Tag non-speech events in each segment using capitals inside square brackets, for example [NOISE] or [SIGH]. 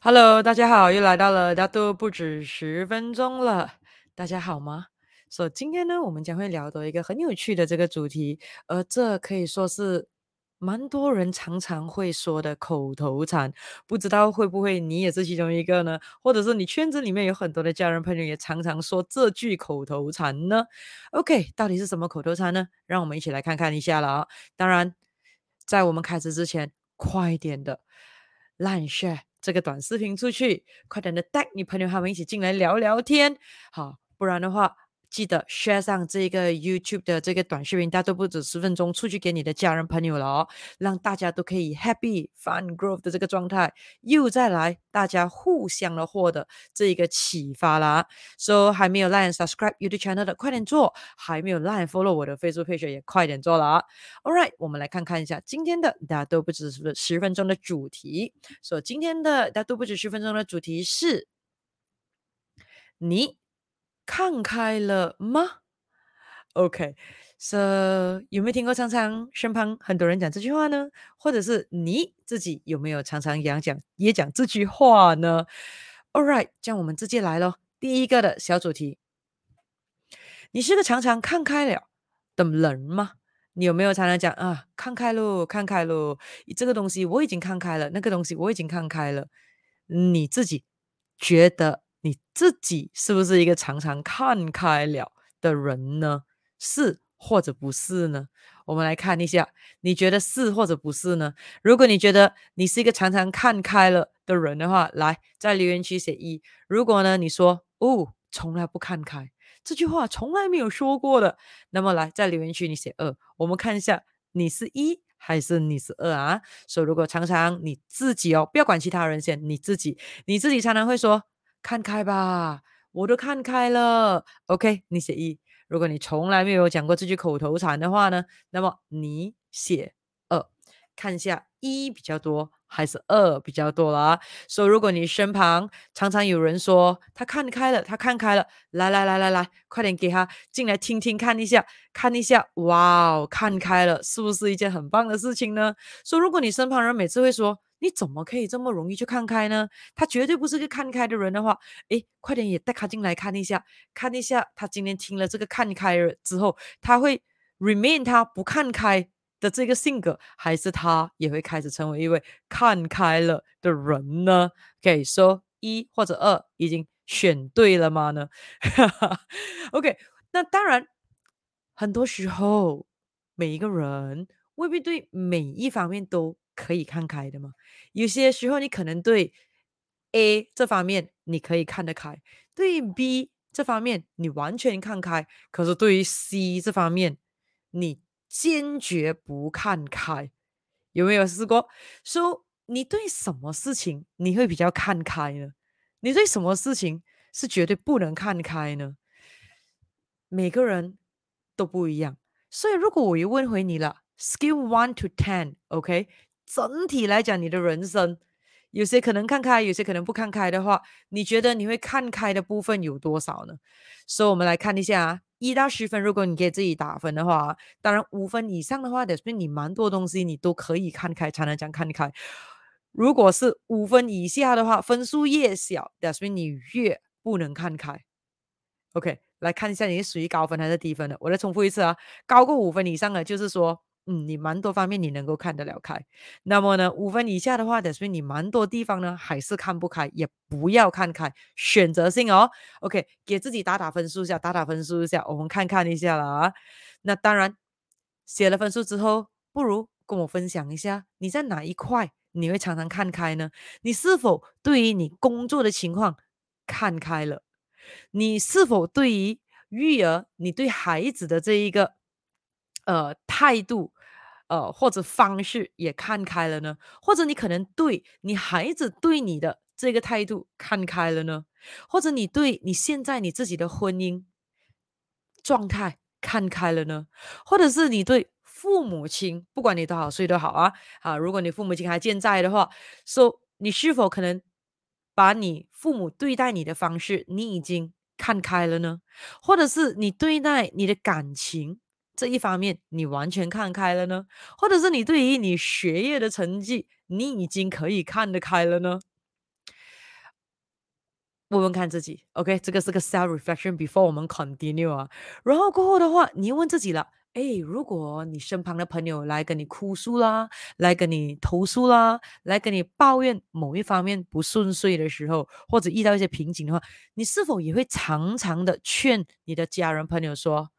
Hello，大家好，又来到了大都不止十分钟了。大家好吗？所、以今天呢，我们将会聊到一个很有趣的这个主题，而这可以说是蛮多人常常会说的口头禅。不知道会不会你也是其中一个呢？或者是你圈子里面有很多的家人朋友也常常说这句口头禅呢？OK，到底是什么口头禅呢？让我们一起来看看一下了啊！当然，在我们开始之前，快一点的烂 share。这个短视频出去，快点的带你朋友他们一起进来聊聊天，好，不然的话。记得 share 上这个 YouTube 的这个短视频，大家都不止十分钟，出去给你的家人朋友了哦，让大家都可以 happy fun growth 的这个状态，又再来大家互相的获得这一个启发啦。So 还没有 like subscribe YouTube channel 的，快点做；还没有 like follow 我的 Facebook page 也快点做了。All right，我们来看看一下今天的大家都不止十分钟的主题。所以今天的大家都不止十分钟的主题是你。看开了吗？OK，so、有没有听过常常身旁很多人讲这句话呢？或者是你自己有没有常常也讲也讲这句话呢？All right，这样我们直接来咯。第一个的小主题，你是个常常看开了的人吗？你有没有常常讲啊？看开喽，看开喽，这个东西我已经看开了，那个东西我已经看开了。你自己觉得？你自己是不是一个常常看开了的人呢？是或者不是呢？我们来看一下，你觉得是或者不是呢？如果你觉得你是一个常常看开了的人的话，来在留言区写一。如果呢你说哦，从来不看开，这句话从来没有说过的，那么来在留言区你写二。我们看一下你是一还是你是二啊？所以如果常常你自己哦，不要管其他人先，你自己你自己常常会说。看开吧，我都看开了。OK，你写一。如果你从来没有讲过这句口头禅的话呢，那么你写二。看一下一比较多还是二比较多啦。所以如果你身旁常常有人说他看开了，他看开了，来来来来来，快点给他进来听听看一下，看一下，哇哦，看开了，是不是一件很棒的事情呢？说如果你身旁人每次会说。你怎么可以这么容易就看开呢？他绝对不是个看开的人的话，诶，快点也带他进来看一下，看一下他今天听了这个看开了之后，他会 remain 他不看开的这个性格，还是他也会开始成为一位看开了的人呢？可以说一或者二已经选对了吗呢？[LAUGHS] OK，那当然，很多时候每一个人未必对每一方面都。可以看开的吗？有些时候你可能对 A 这方面你可以看得开，对 B 这方面你完全看开，可是对于 C 这方面你坚决不看开，有没有试过？说、你对什么事情你会比较看开呢？你对什么事情是绝对不能看开呢？每个人都不一样，所以如果我又问回你了，Scale one to ten，OK？整体来讲，你的人生有些可能看开，有些可能不看开的话，你觉得你会看开的部分有多少呢？所以，我们来看一下啊，一到十分，如果你给自己打分的话，当然五分以上的话，得说明你蛮多东西你都可以看开，才能讲看开。如果是五分以下的话，分数越小，表示你越不能看开。OK，来看一下你是属于高分还是低分的。我再重复一次啊，高过五分以上的，就是说。嗯，你蛮多方面你能够看得了开，那么呢，五分以下的话，得说你蛮多地方呢还是看不开，也不要看开，选择性哦。OK，给自己打打分数一下，打打分数一下，我们看看一下了啊。那当然，写了分数之后，不如跟我分享一下，你在哪一块你会常常看开呢？你是否对于你工作的情况看开了？你是否对于育儿，你对孩子的这一个呃态度？呃，或者方式也看开了呢？或者你可能对你孩子对你的这个态度看开了呢？或者你对你现在你自己的婚姻状态看开了呢？或者是你对父母亲，不管你多少岁都好啊，啊，如果你父母亲还健在的话，说、你是否可能把你父母对待你的方式，你已经看开了呢？或者是你对待你的感情？这一方面你完全看开了呢，或者是你对于你学业的成绩，你已经可以看得开了呢？问问看自己，OK，这个是个 self reflection before 我们 continue 啊。然后过后的话，你问自己了，诶，如果你身旁的朋友来跟你哭诉啦，来跟你投诉啦，来跟你抱怨某一方面不顺遂的时候，或者遇到一些瓶颈的话，你是否也会常常的劝你的家人朋友说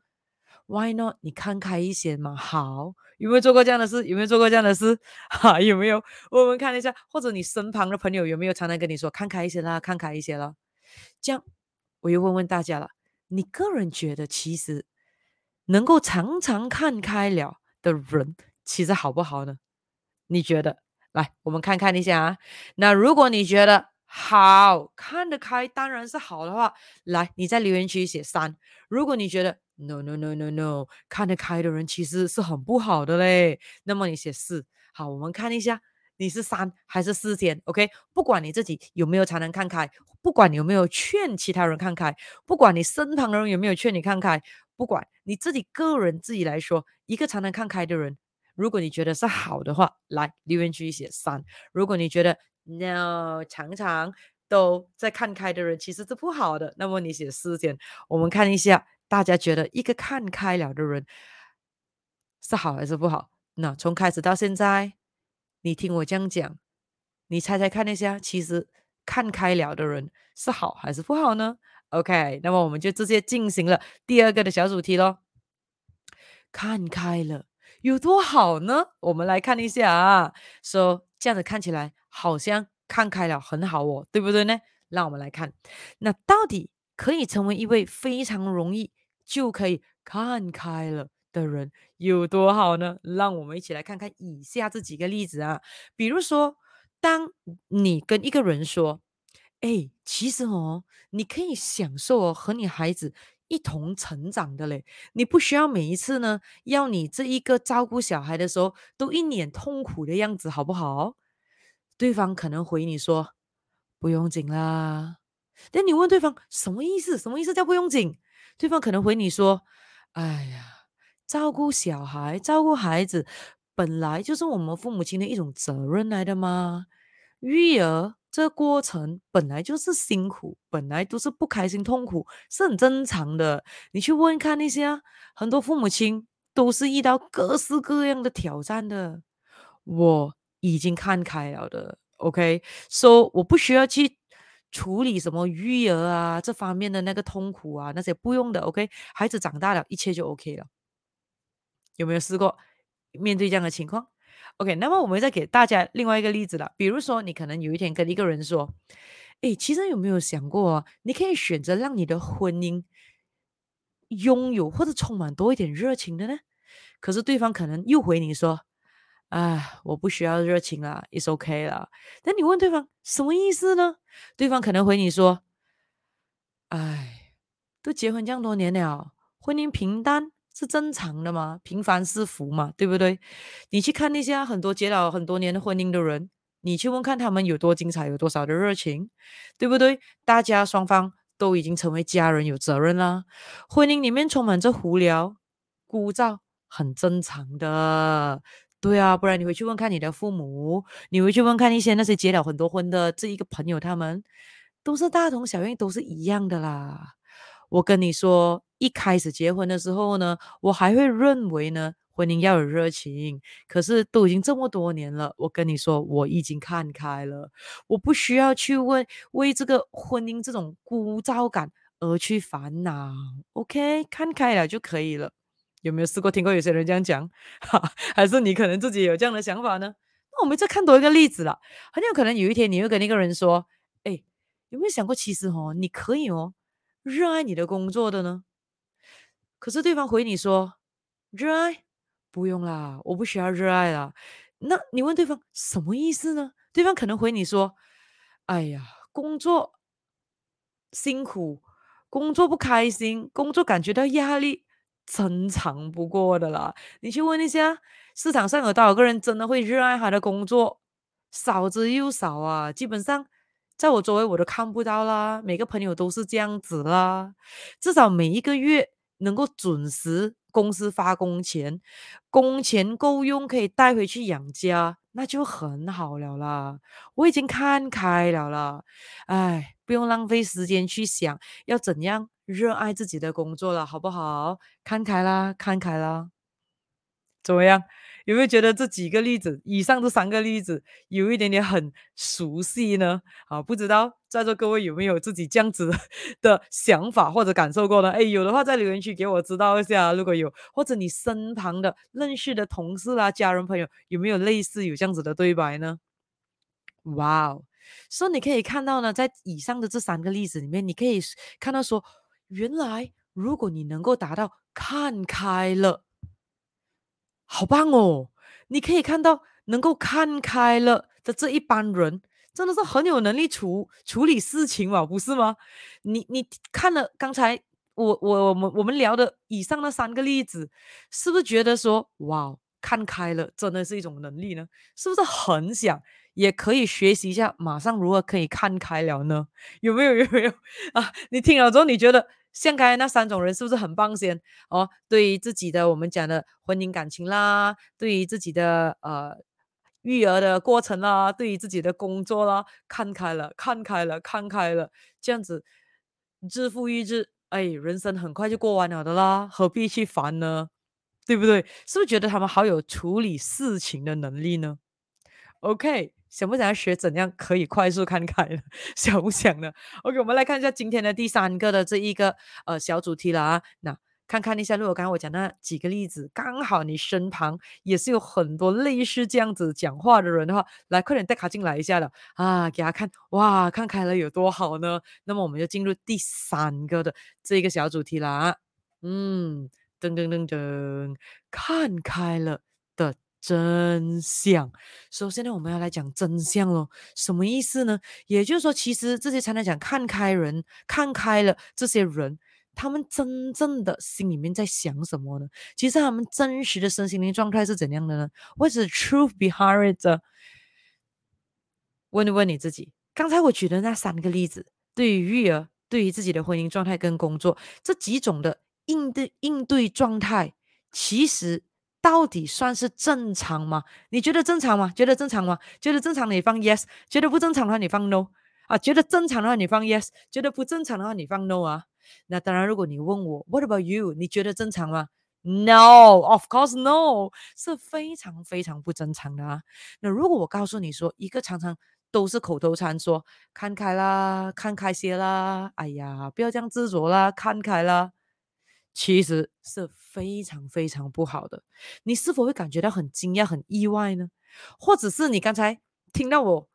，Why not？你看开一些嘛，好。有没有做过这样的事？有没有做过这样的事？[LAUGHS] 哈，有没有？我们看一下，或者你身旁的朋友有没有常常跟你说看开一些啦，看开一些啦？这样，我又问问大家了，你个人觉得，其实能够常常看开了的人，其实好不好呢？你觉得？来，我们看看一下啊。那如果你觉得好，看得开当然是好的话，来，你在留言区写三。如果你觉得，No no no no no，看得开的人其实是很不好的嘞。那么你写四，好，我们看一下你是三还是四先，OK？不管你自己有没有才能看开，不管你有没有劝其他人看开，不管你身旁的人有没有劝你看开，不管你自己个人自己来说，一个才能看开的人，如果你觉得是好的话，来留言区写三。如果你觉得 No，常常都在看开的人其实是不好的，那么你写四先。我们看一下。大家觉得一个看开了的人是好还是不好？那从开始到现在，你听我这样讲，你猜猜看一下，其实看开了的人是好还是不好呢？OK，那么我们就直接进行了第二个的小主题喽。看开了有多好呢？我们来看一下啊，说这样子看起来好像看开了很好哦，对不对呢？让我们来看，那到底可以成为一位非常容易。就可以看开了的人有多好呢？让我们一起来看看以下这几个例子啊。比如说，当你跟一个人说：“哎，其实哦，你可以享受哦和你孩子一同成长的嘞，你不需要每一次呢要你这一个照顾小孩的时候都一脸痛苦的样子，好不好？”对方可能回你说：“不用紧啦。”但你问对方什么意思？什么意思叫不用紧？对方可能回你说：“哎呀，照顾小孩、照顾孩子，本来就是我们父母亲的一种责任来的嘛。育儿这个过程本来就是辛苦，本来都是不开心、痛苦，是很正常的。你去问看那些啊，很多父母亲都是遇到各式各样的挑战的。我已经看开了的，OK，so 我不需要去。”处理什么育儿啊，这方面的那个痛苦啊，那些不用的，OK，孩子长大了，一切就 OK 了。有没有试过面对这样的情况？OK，那么我们再给大家另外一个例子了，比如说你可能有一天跟一个人说：“诶，其实有没有想过，你可以选择让你的婚姻拥有或者充满多一点热情的呢？”可是对方可能又回你说。哎，我不需要热情啦，It's okay 啦。但你问对方什么意思呢？对方可能回你说：“哎，都结婚这样多年了，婚姻平淡是正常的嘛，平凡是福嘛，对不对？你去看那些很多结了很多年的婚姻的人，你去问看他们有多精彩，有多少的热情，对不对？大家双方都已经成为家人，有责任啦。婚姻里面充满着无聊、枯燥，很正常的。”对啊，不然你回去问看你的父母，你回去问看一些那些结了很多婚的这一个朋友，他们都是大同小异，都是一样的啦。我跟你说，一开始结婚的时候呢，我还会认为呢，婚姻要有热情。可是都已经这么多年了，我跟你说，我已经看开了，我不需要去问为这个婚姻这种枯燥感而去烦恼。OK，看开了就可以了。有没有试过听过有些人这样讲？[LAUGHS] 哈，还是你可能自己有这样的想法呢？那我们再看多一个例子了。很有可能有一天你会跟那个人说：“哎，有没有想过，其实哦，你可以哦，热爱你的工作的呢？”可是对方回你说：“热爱？不用啦，我不需要热爱啦。”那你问对方什么意思呢？对方可能回你说：“哎呀，工作辛苦，工作不开心，工作感觉到压力。”正常不过的啦，你去问一下，市场上有多少个人真的会热爱他的工作？少之又少啊！基本上，在我周围我都看不到啦。每个朋友都是这样子啦。至少每一个月能够准时公司发工钱，工钱够用可以带回去养家，那就很好了啦。我已经看开了啦，哎。不用浪费时间去想要怎样热爱自己的工作了，好不好？看开啦，看开啦，怎么样？有没有觉得这几个例子，以上这三个例子，有一点点很熟悉呢？啊，不知道在座各位有没有自己这样子 [LAUGHS] 的想法或者感受过呢？哎，有的话在留言区给我知道一下，如果有，或者你身旁的认识的同事啊、家人朋友，有没有类似有这样子的对白呢？哇哦，所以你可以看到呢，在以上的这三个例子里面，你可以看到说，原来如果你能够达到看开了。好棒哦！你可以看到能够看开了的这一班人，真的是很有能力处处理事情嘛，不是吗？你你看了刚才我我我们我们聊的以上那三个例子，是不是觉得说哇，看开了真的是一种能力呢？是不是很想也可以学习一下，马上如何可以看开了呢？有没有有没有 [LAUGHS] 啊？你听了之后你觉得？像刚才那三种人是不是很棒先哦？对于自己的我们讲的婚姻感情啦，对于自己的呃育儿的过程啦，对于自己的工作啦，看开了，看开了，看开了，这样子日复一日，哎，人生很快就过完了的啦，何必去烦呢？对不对？是不是觉得他们好有处理事情的能力呢？OK。想不想要学怎样可以快速看开呢？[LAUGHS] 想不想呢？OK，我们来看一下今天的第三个的这一个呃小主题了啊。那看看一下，如果刚刚我讲那几个例子，刚好你身旁也是有很多类似这样子讲话的人的话，来快点带卡进来一下的啊，给他看哇，看开了有多好呢？那么我们就进入第三个的这一个小主题了啊。嗯，噔噔噔噔，看开了的。真相。首先呢，我们要来讲真相咯。什么意思呢？也就是说，其实这些常常讲看开人，看开了这些人，他们真正的心里面在想什么呢？其实他们真实的身心灵状态是怎样的呢？What's the truth behind it？问一问你自己。刚才我举的那三个例子，对于育儿，对于自己的婚姻状态跟工作这几种的应对应对状态，其实。到底算是正常吗？你觉得正常吗？觉得正常吗？觉得正常的你放 yes，觉得不正常的话你放 no 啊？觉得正常的话你放 yes，觉得不正常的话你放 no 啊？那当然，如果你问我 What about you？你觉得正常吗？No，of course no，是非常非常不正常的啊。那如果我告诉你说，一个常常都是口头禅说看开啦，看开些啦，哎呀，不要这样执着啦，看开啦。其实是非常非常不好的，你是否会感觉到很惊讶、很意外呢？或者是你刚才听到我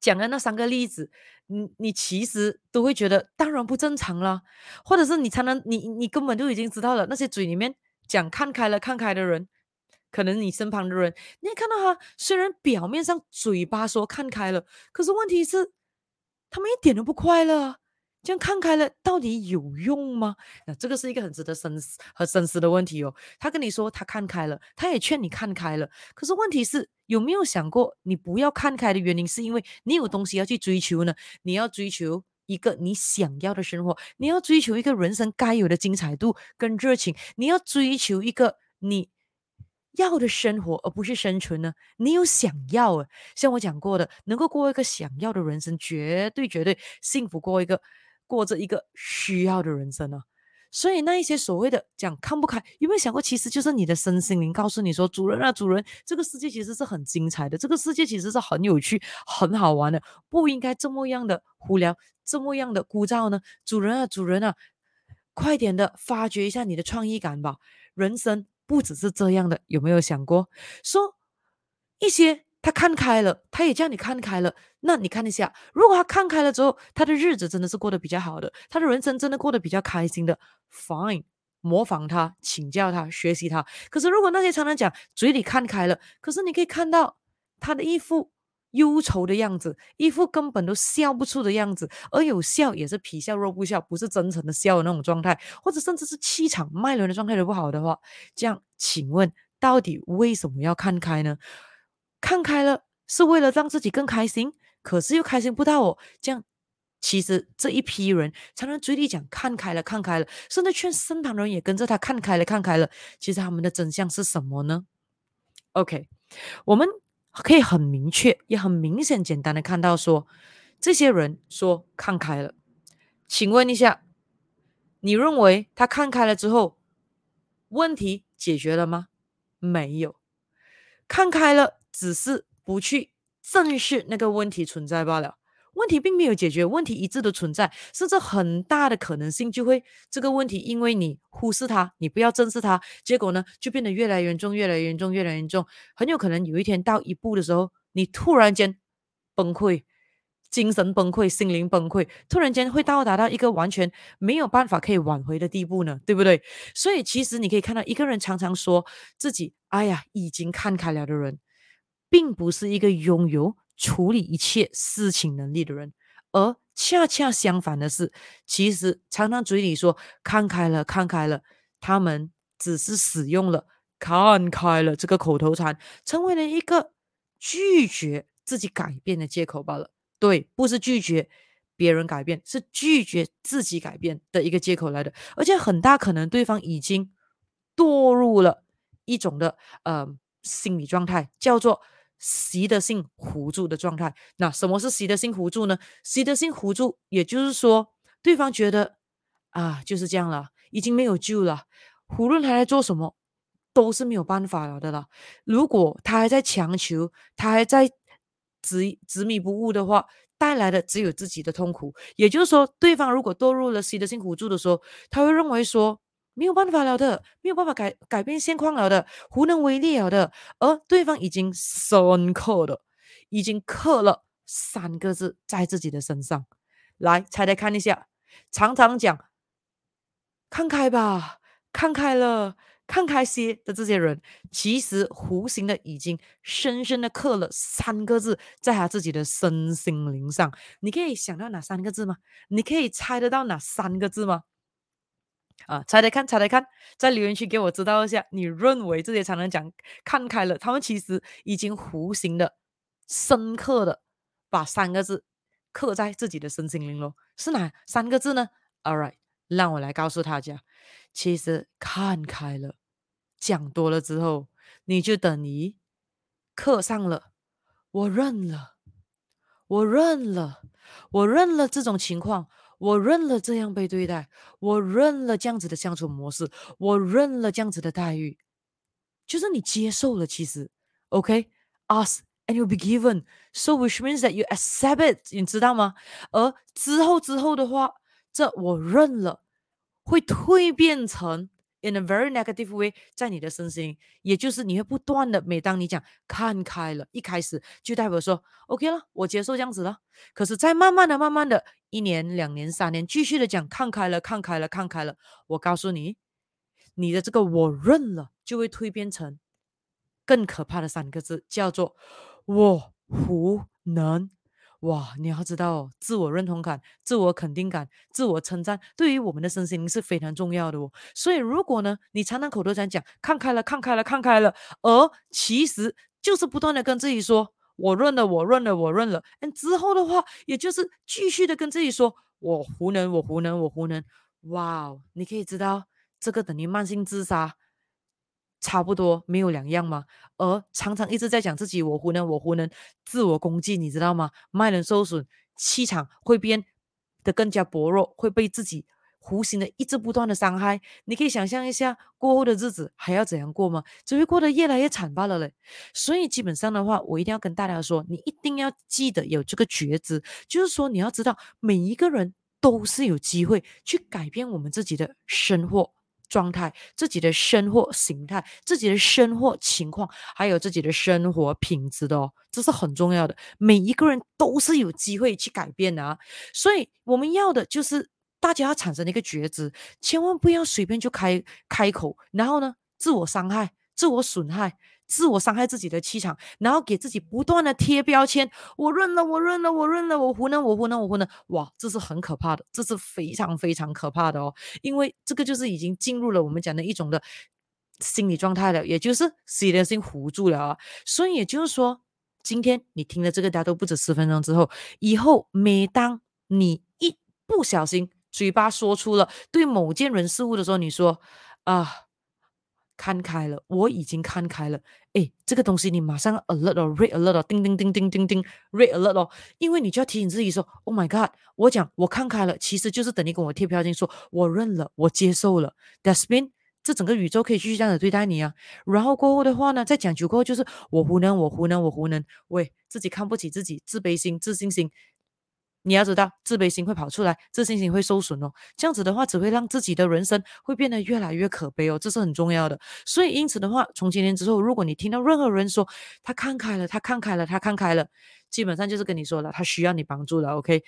讲的那三个例子，你你其实都会觉得当然不正常了，或者是你常常你你根本就已经知道了，那些嘴里面讲看开了、看开的人，可能你身旁的人，你也看到他虽然表面上嘴巴说看开了，可是问题是他们一点都不快乐。这样看开了，到底有用吗？那这个是一个很值得深思和深思的问题哦。他跟你说他看开了，他也劝你看开了，可是问题是有没有想过，你不要看开的原因是因为你有东西要去追求呢？你要追求一个你想要的生活，你要追求一个人生该有的精彩度跟热情，你要追求一个你要的生活，而不是生存呢？你有想要啊？像我讲过的，能够过一个想要的人生，绝对绝对幸福过一个。过着一个需要的人生啊，所以那一些所谓的讲看不开，有没有想过，其实就是你的身心灵告诉你说，主人啊，主人，这个世界其实是很精彩的，这个世界其实是很有趣、很好玩的，不应该这么样的无聊，这么样的枯燥呢？主人啊，主人啊，快点的发掘一下你的创意感吧，人生不只是这样的，有没有想过？说一些。他看开了，他也叫你看开了。那你看一下，如果他看开了之后，他的日子真的是过得比较好的，他的人生真的过得比较开心的，fine，模仿他，请教他，学习他。可是如果那些常常讲嘴里看开了，可是你可以看到他的一副忧愁的样子，一副根本都笑不出的样子，而有笑也是皮笑肉不笑，不是真诚的笑的那种状态，或者甚至是气场脉轮的状态都不好的话，这样请问到底为什么要看开呢？看开了是为了让自己更开心，可是又开心不到哦。这样，其实这一批人常常嘴里讲看开了，看开了，甚至劝身旁人也跟着他看开了，看开了。其实他们的真相是什么呢？OK，我们可以很明确，也很明显、简单的看到说，这些人说看开了，请问一下，你认为他看开了之后，问题解决了吗？没有，看开了，只是不去正视那个问题存在罢了。问题并没有解决，问题一直都存在，甚至很大的可能性就会这个问题，因为你忽视它，你不要正视它，结果呢就变得越来越严重，越来越严重，越来越严重。很有可能有一天到一步的时候，你突然间崩溃，精神崩溃，心灵崩溃，突然间会到达到一个完全没有办法可以挽回的地步呢，对不对？所以其实你可以看到，一个人常常说自己“哎呀，已经看开了”的人，并不是一个拥有。处理一切事情能力的人，而恰恰相反的是，其实常常嘴里说看开了，看开了，他们只是使用了看开了这个口头禅，成为了一个拒绝自己改变的借口罢了。对，不是拒绝别人改变，是拒绝自己改变的一个借口来的。而且很大可能对方已经堕入了一种的呃心理状态，叫做。习得性糊住的状态，那什么是习得性糊住呢？习得性糊住，也就是说，对方觉得啊，就是这样了，已经没有救了，无论他在做什么，都是没有办法了的了。如果他还在强求，他还在执执迷不悟的话，带来的只有自己的痛苦。也就是说，对方如果堕入了习得性糊涂的时候，他会认为说。没有办法了的，没有办法改改变现况了的，无能为力了的。而对方已经深刻的，已经刻了三个字在自己的身上。来，猜猜看一下，常常讲看开吧，看开了，看开些的这些人，其实无形的已经深深的刻了三个字在他自己的身心灵上。你可以想到哪三个字吗？你可以猜得到哪三个字吗？啊，猜猜看，猜猜看，在留言区给我知道一下，你认为这些常常讲看开了，他们其实已经弧形的、深刻的把三个字刻在自己的身心灵咯，是哪三个字呢？All right，让我来告诉大家，其实看开了，讲多了之后，你就等于刻上了，我认了，我认了，我认了这种情况。我认了这样被对待，我认了这样子的相处模式，我认了这样子的待遇，就是你接受了。其实，OK，ask and you'll be given，so which means that you accept it，你知道吗？而之后之后的话，这我认了，会蜕变成。In a very negative way，在你的身心，也就是你会不断的，每当你讲看开了，一开始就代表说 OK 了，我接受这样子了。可是再慢慢的、慢慢的，一年、两年、三年，继续的讲看开了、看开了、看开了，我告诉你，你的这个我认了，就会蜕变成更可怕的三个字，叫做我无能。哇，你要知道，自我认同感、自我肯定感、自我称赞，对于我们的身心灵是非常重要的哦。所以，如果呢，你常常口头禅讲看开了、看开了、看开了，而其实就是不断的跟自己说我认了、我认了、我认了，嗯，之后的话，也就是继续的跟自己说我无能、我无能、我无能。哇，你可以知道这个等于慢性自杀。差不多没有两样吗？而常常一直在讲自己我无能，我无能，自我攻击，你知道吗？脉轮受损，气场会变得更加薄弱，会被自己无形的一直不断的伤害。你可以想象一下过后的日子还要怎样过吗？只会过得越来越惨罢了嘞。所以基本上的话，我一定要跟大家说，你一定要记得有这个觉知，就是说你要知道每一个人都是有机会去改变我们自己的生活。状态，自己的生活形态，自己的生活情况，还有自己的生活品质的哦，这是很重要的。每一个人都是有机会去改变的啊，所以我们要的就是大家要产生一个觉知，千万不要随便就开开口，然后呢，自我伤害、自我损害。自我伤害自己的气场，然后给自己不断的贴标签。我认了，我认了，我认了，我糊弄，我糊弄，我糊弄。哇，这是很可怕的，这是非常非常可怕的哦。因为这个就是已经进入了我们讲的一种的心理状态了，也就是习得性糊住了啊。所以也就是说，今天你听了这个大家都不止十分钟之后，以后每当你一不小心嘴巴说出了对某件人事物的时候，你说啊。看开了，我已经看开了。诶，这个东西你马上 alert 哦，red alert 哦，叮叮叮叮叮叮，red alert 哦，因为你就要提醒自己说，Oh my God，我讲我看开了，其实就是等于跟我贴标签说，我认了，我接受了。That's mean 这整个宇宙可以继续这样子对待你啊。然后过后的话呢，再讲究过后就是我无能，我无能，我无能，喂，自己看不起自己，自卑心、自信心。你要知道，自卑心会跑出来，自信心会受损哦。这样子的话，只会让自己的人生会变得越来越可悲哦。这是很重要的。所以，因此的话，从今天之后，如果你听到任何人说他看开了，他看开了，他看开了，基本上就是跟你说了，他需要你帮助了。OK，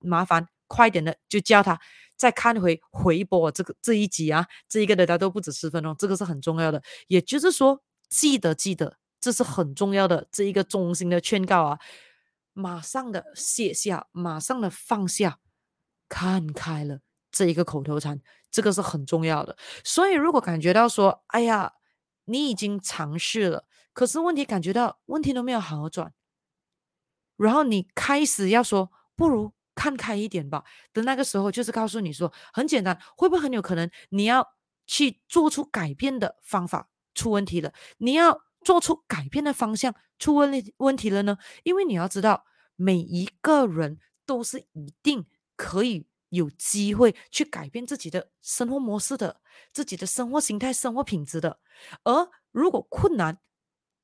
麻烦快点的就叫他再看回回播这个这一集啊，这一个的他都不止十分钟，这个是很重要的。也就是说，记得记得，这是很重要的这一个衷心的劝告啊。马上的卸下，马上的放下，看开了这一个口头禅，这个是很重要的。所以，如果感觉到说，哎呀，你已经尝试了，可是问题感觉到问题都没有好转，然后你开始要说，不如看开一点吧。的那个时候，就是告诉你说，很简单，会不会很有可能你要去做出改变的方法出问题了？你要。做出改变的方向出问问题了呢？因为你要知道，每一个人都是一定可以有机会去改变自己的生活模式的，自己的生活形态、生活品质的。而如果困难，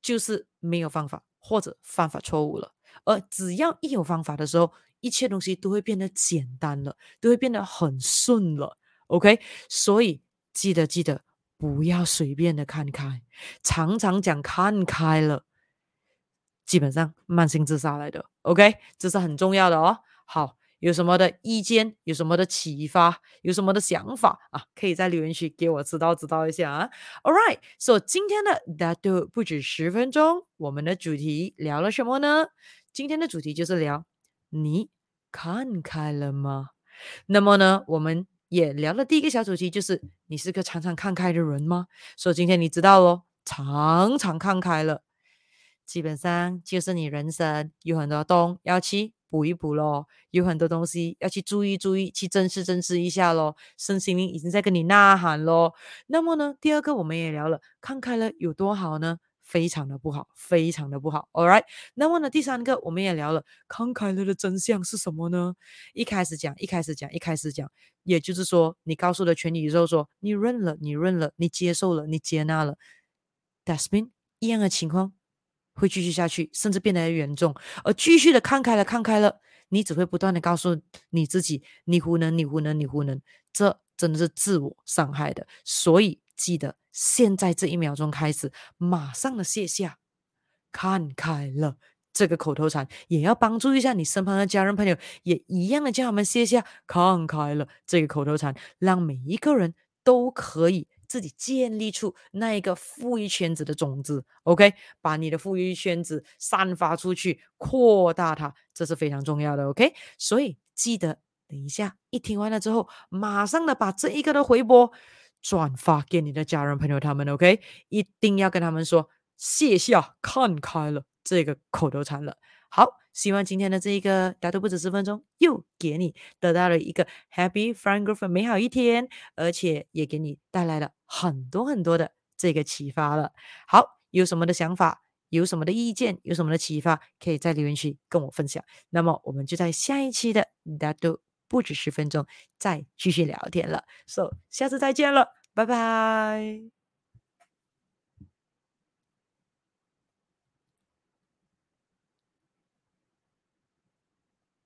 就是没有方法或者方法错误了。而只要一有方法的时候，一切东西都会变得简单了，都会变得很顺了。OK，所以记得记得。不要随便的看开，常常讲看开了，基本上慢性自杀来的。OK，这是很重要的哦。好，有什么的意见，有什么的启发，有什么的想法啊，可以在留言区给我知道知道一下啊。All right，so 今天的大都不止十分钟，我们的主题聊了什么呢？今天的主题就是聊你看开了吗？那么呢，我们。也聊了第一个小主题，就是你是个常常看开的人吗？所以今天你知道咯，常常看开了，基本上就是你人生有很多洞要去补一补咯，有很多东西要去注意注意，去正视正视一下咯，身心灵已经在跟你呐喊咯。那么呢，第二个我们也聊了，看开了有多好呢？非常的不好，非常的不好。All right，那么呢，第三个我们也聊了，看开了的真相是什么呢？一开始讲，一开始讲，一开始讲，也就是说，你告诉了全宇宙说，你认了，你认了，你接受了，你接纳了。That's been 一样的情况会继续下去，甚至变得严重，而继续的看开了，看开了，你只会不断的告诉你自己，你无能，你无能，你无能，这真的是自我伤害的。所以记得。现在这一秒钟开始，马上的卸下，看开了这个口头禅，也要帮助一下你身旁的家人朋友，也一样的叫他们卸下，看开了这个口头禅，让每一个人都可以自己建立出那一个富裕圈子的种子。OK，把你的富裕圈子散发出去，扩大它，这是非常重要的。OK，所以记得等一下一听完了之后，马上的把这一个的回播。转发给你的家人朋友，他们 OK，一定要跟他们说卸下看开了这个口头禅了。好，希望今天的这一个大都不止十分钟，又给你得到了一个 Happy Flying Growth 美好一天，而且也给你带来了很多很多的这个启发了。好，有什么的想法，有什么的意见，有什么的启发，可以在留言区跟我分享。那么我们就在下一期的大都。不止十分钟，再继续聊天了，So，下次再见了，拜拜。